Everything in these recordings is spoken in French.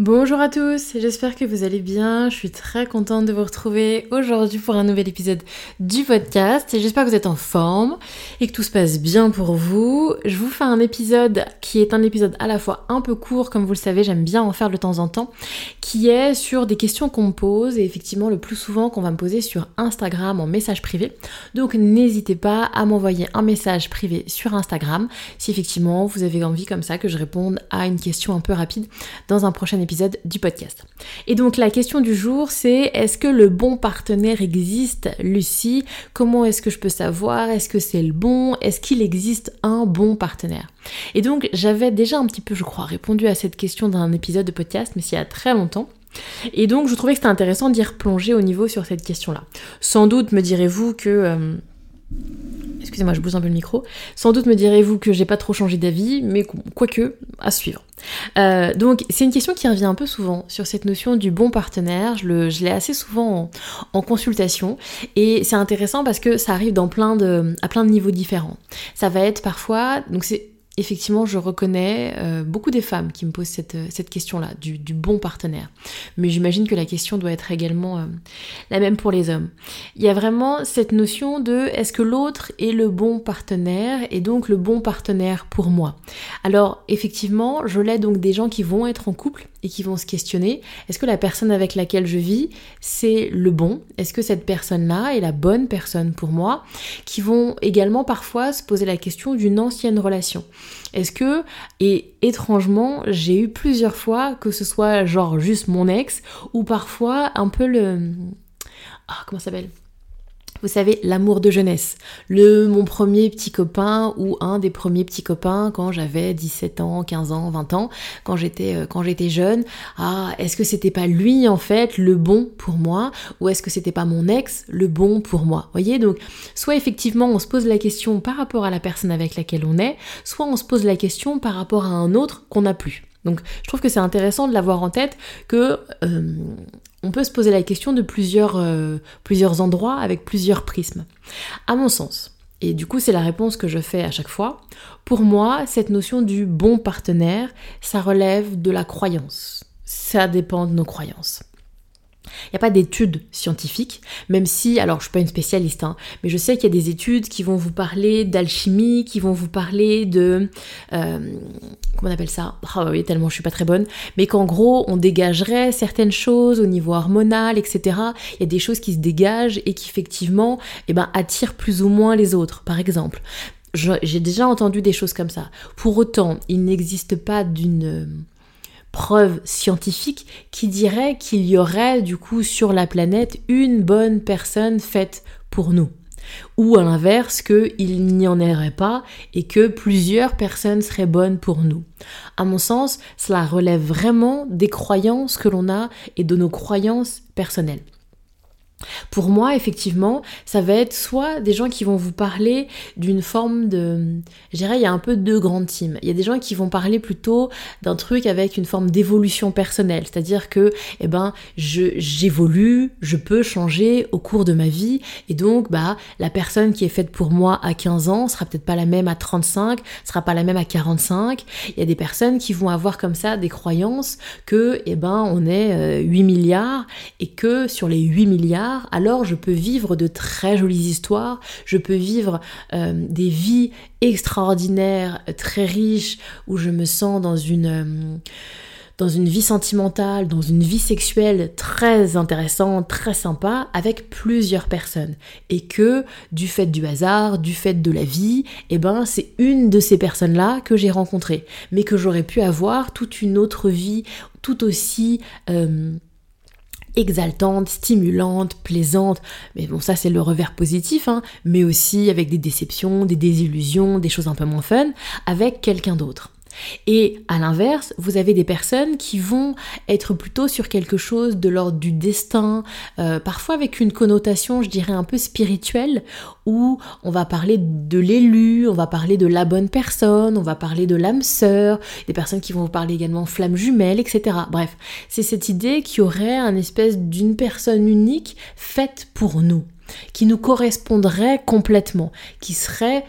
Bonjour à tous, j'espère que vous allez bien. Je suis très contente de vous retrouver aujourd'hui pour un nouvel épisode du podcast j'espère que vous êtes en forme et que tout se passe bien pour vous. Je vous fais un épisode qui est un épisode à la fois un peu court, comme vous le savez, j'aime bien en faire de temps en temps, qui est sur des questions qu'on me pose et effectivement le plus souvent qu'on va me poser sur Instagram en message privé. Donc n'hésitez pas à m'envoyer un message privé sur Instagram si effectivement vous avez envie comme ça que je réponde à une question un peu rapide dans un prochain épisode du podcast. Et donc la question du jour c'est est-ce que le bon partenaire existe Lucie? Comment est-ce que je peux savoir? Est-ce que c'est le bon? Est-ce qu'il existe un bon partenaire? Et donc j'avais déjà un petit peu je crois répondu à cette question dans un épisode de podcast mais c'est il y a très longtemps. Et donc je trouvais que c'était intéressant d'y replonger au niveau sur cette question-là. Sans doute me direz-vous que... Euh, excusez-moi, je bouge un peu le micro. Sans doute me direz-vous que j'ai pas trop changé d'avis, mais quoique, à suivre. Euh, donc, c'est une question qui revient un peu souvent sur cette notion du bon partenaire. Je, l'ai assez souvent en, consultation. Et c'est intéressant parce que ça arrive à plein de niveaux différents. Ça va être parfois, donc c'est effectivement, je reconnais euh, beaucoup des femmes qui me posent cette, euh, question-là, du, bon partenaire. Mais j'imagine que la question doit être également euh, la même pour les hommes. Il y a vraiment cette notion de est-ce que l'autre est le bon partenaire et donc le bon partenaire pour moi? Alors, effectivement, je l'ai donc des gens qui vont être en couple et qui vont se questionner, est-ce que la personne avec laquelle je vis, c'est le bon? Est-ce que cette personne-là est la bonne personne pour moi? Qui vont également parfois se poser la question d'une ancienne relation. Est-ce que, et étrangement, j'ai eu plusieurs fois que ce soit genre juste mon ex, ou parfois un peu le... Ah, comment ça s'appelle? Vous savez, l'amour de jeunesse. Le mon premier petit copain ou un des premiers petits copains quand j'avais 17 ans, 15 ans, 20 ans, quand j'étais euh, quand j'étais jeune. Ah, est-ce que c'était pas lui en fait le bon pour moi? Ou est-ce que c'était pas mon ex le bon pour moi? Voyez donc soit effectivement on se pose la question par rapport à la personne avec laquelle on est, soit on se pose la question par rapport à un autre qu'on n'a plus. Donc je trouve que c'est intéressant de l'avoir en tête que euh, on peut se poser la question de plusieurs, euh, plusieurs endroits avec plusieurs prismes. À mon sens, et du coup c'est la réponse que je fais à chaque fois, pour moi cette notion du bon partenaire, ça relève de la croyance. Ça dépend de nos croyances. Il n'y a pas d'études scientifiques, même si, alors je suis pas une spécialiste, hein, mais je sais qu'il y a des études qui vont vous parler d'alchimie, qui vont vous parler de... Euh, comment on appelle ça? Ah oui, tellement je suis pas très bonne, mais qu'en gros on dégagerait certaines choses au niveau hormonal, etc. Il y a des choses qui se dégagent et qui effectivement eh ben, attirent plus ou moins les autres, par exemple. J'ai déjà entendu des choses comme ça. Pour autant, il n'existe pas d'une preuve scientifique qui dirait qu'il y aurait du coup sur la planète une bonne personne faite pour nous. Ou à l'inverse, qu'il n'y en aurait pas et que plusieurs personnes seraient bonnes pour nous. À mon sens, cela relève vraiment des croyances que l'on a et de nos croyances personnelles. Pour moi, effectivement, ça va être soit des gens qui vont vous parler d'une forme de... Je dirais, il y a un peu deux grandes teams. Il y a des gens qui vont parler plutôt d'un truc avec une forme d'évolution personnelle. C'est-à-dire que, eh ben, j'évolue, je peux changer au cours de ma vie. Et donc, bah, la personne qui est faite pour moi à 15 ans sera peut-être pas la même à 35, sera pas la même à 45. Il y a des personnes qui vont avoir comme ça des croyances que, eh ben, on est 8 euh, milliards et que sur les 8 milliards, alors je peux vivre de très jolies histoires, je peux vivre euh, des vies extraordinaires, très riches, où je me sens dans une... Euh, dans une vie sentimentale, dans une vie sexuelle très intéressante, très sympa, avec plusieurs personnes. Et que, du fait du hasard, du fait de la vie, eh ben, c'est une de ces personnes-là que j'ai rencontrées. Mais que j'aurais pu avoir toute une autre vie tout aussi... Euh, exaltante, stimulante, plaisante. Mais bon, ça c'est le revers positif, hein, mais aussi avec des déceptions, des désillusions, des choses un peu moins fun, avec quelqu'un d'autre. Et à l'inverse, vous avez des personnes qui vont être plutôt sur quelque chose de l'ordre du destin, euh, parfois avec une connotation, je dirais, un peu spirituelle, où on va parler de l'élu, on va parler de la bonne personne, on va parler de l'âme sœur, des personnes qui vont vous parler également flamme jumelle, etc. Bref, c'est cette idée qu'il y aurait un espèce d'une personne unique faite pour nous, qui nous correspondrait complètement, qui serait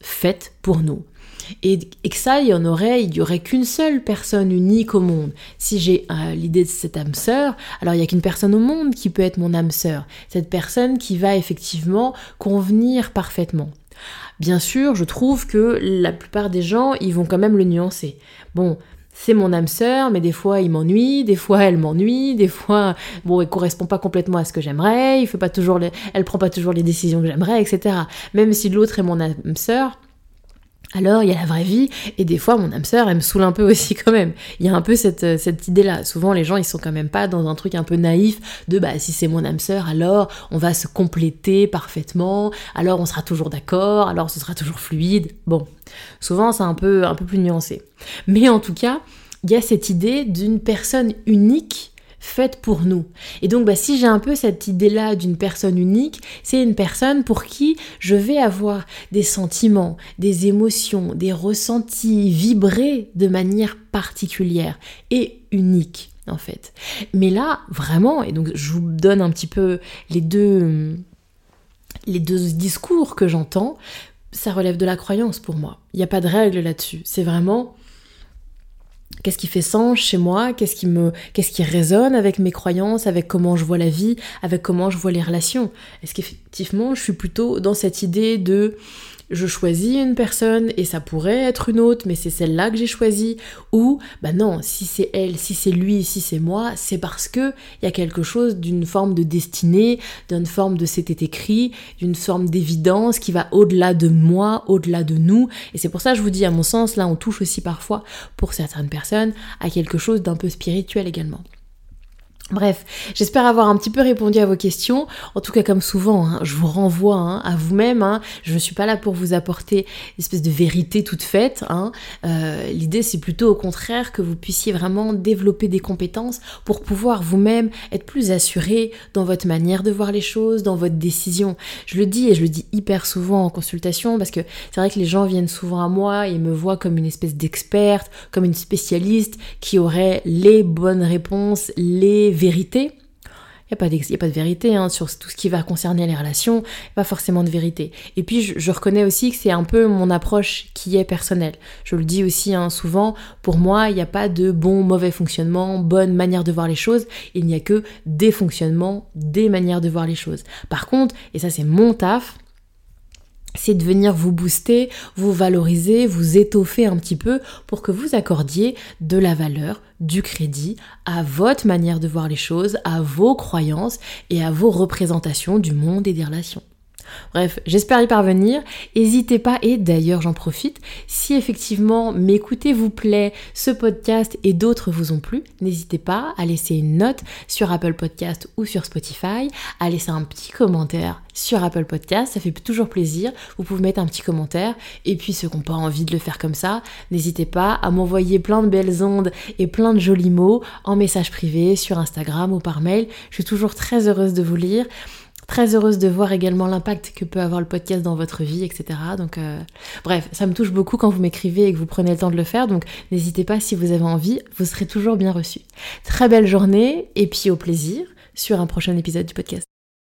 faite pour nous. Et, que ça, il y en aurait, il y aurait qu'une seule personne unique au monde. Si j'ai euh, l'idée de cette âme sœur, alors il n'y a qu'une personne au monde qui peut être mon âme sœur. Cette personne qui va effectivement convenir parfaitement. Bien sûr, je trouve que la plupart des gens, ils vont quand même le nuancer. Bon, c'est mon âme sœur, mais des fois il m'ennuie, des fois elle m'ennuie, des fois bon, elle correspond pas complètement à ce que j'aimerais, il fait pas toujours elle prend pas toujours les décisions que j'aimerais, etc. Même si l'autre est mon âme sœur, alors il y a la vraie vie, et des fois mon âme sœur, elle me saoule un peu aussi quand même. Il y a un peu cette, euh, cette idée-là. Souvent les gens, ils sont quand même pas dans un truc un peu naïf de bah si c'est mon âme sœur, alors on va se compléter parfaitement, alors on sera toujours d'accord, alors ce sera toujours fluide. Bon, souvent c'est un peu, un peu plus nuancé. Mais en tout cas, il y a cette idée d'une personne unique faite pour nous. Et donc bah, si j'ai un peu cette idée-là d'une personne unique, c'est une personne pour qui je vais avoir des sentiments, des émotions, des ressentis vibrer de manière particulière et unique en fait. Mais là, vraiment, et donc je vous donne un petit peu les deux, les deux discours que j'entends, ça relève de la croyance pour moi. Il n'y a pas de règle là-dessus. C'est vraiment Qu'est-ce qui fait sens chez moi? Qu'est-ce qui me, qu'est-ce qui résonne avec mes croyances, avec comment je vois la vie, avec comment je vois les relations? Est-ce qu'effectivement, je suis plutôt dans cette idée de je choisis une personne et ça pourrait être une autre, mais c'est celle-là que j'ai choisie. Ou, bah non, si c'est elle, si c'est lui, si c'est moi, c'est parce que il y a quelque chose d'une forme de destinée, d'une forme de c'était écrit, d'une forme d'évidence qui va au-delà de moi, au-delà de nous. Et c'est pour ça que je vous dis, à mon sens, là, on touche aussi parfois, pour certaines personnes, à quelque chose d'un peu spirituel également. Bref, j'espère avoir un petit peu répondu à vos questions. En tout cas, comme souvent, hein, je vous renvoie hein, à vous-même. Hein. Je ne suis pas là pour vous apporter une espèce de vérité toute faite. Euh, l'idée, c'est plutôt au contraire que vous puissiez vraiment développer des compétences pour pouvoir vous-même être plus assuré dans votre manière de voir les choses, dans votre décision. Je le dis et je le dis hyper souvent en consultation parce que c'est vrai que les gens viennent souvent à moi et me voient comme une espèce d'experte, comme une spécialiste qui aurait les bonnes réponses, les vérité. Il n'y a, a, pas de vérité hein, sur tout ce qui va concerner les relations, pas forcément de vérité. Et puis je, reconnais aussi que c'est un peu mon approche qui est personnelle. Je le dis aussi hein, souvent, pour moi, il n'y a pas de bon, mauvais fonctionnement, bonne manière de voir les choses, il n'y a que des fonctionnements, des manières de voir les choses. Par contre, et ça c'est mon taf, c'est de venir vous booster, vous valoriser, vous étoffer un petit peu pour que vous accordiez de la valeur, du crédit à votre manière de voir les choses, à vos croyances et à vos représentations du monde et des relations. Bref, j'espère y parvenir. N'hésitez pas, et d'ailleurs j'en profite, si effectivement m'écouter vous plaît, ce podcast et d'autres vous ont plu, n'hésitez pas à laisser une note sur Apple Podcast ou sur Spotify, à laisser un petit commentaire sur Apple Podcast, ça fait toujours plaisir. Vous pouvez mettre un petit commentaire, et puis ceux qui n'ont pas envie de le faire comme ça, n'hésitez pas à m'envoyer plein de belles ondes et plein de jolis mots en message privé sur Instagram ou par mail. Je suis toujours très heureuse de vous lire. Très heureuse de voir également l'impact que peut avoir le podcast dans votre vie, etc. Donc, euh, bref, ça me touche beaucoup quand vous m'écrivez et que vous prenez le temps de le faire. Donc, n'hésitez pas si vous avez envie, vous serez toujours bien reçu. Très belle journée et puis au plaisir sur un prochain épisode du podcast.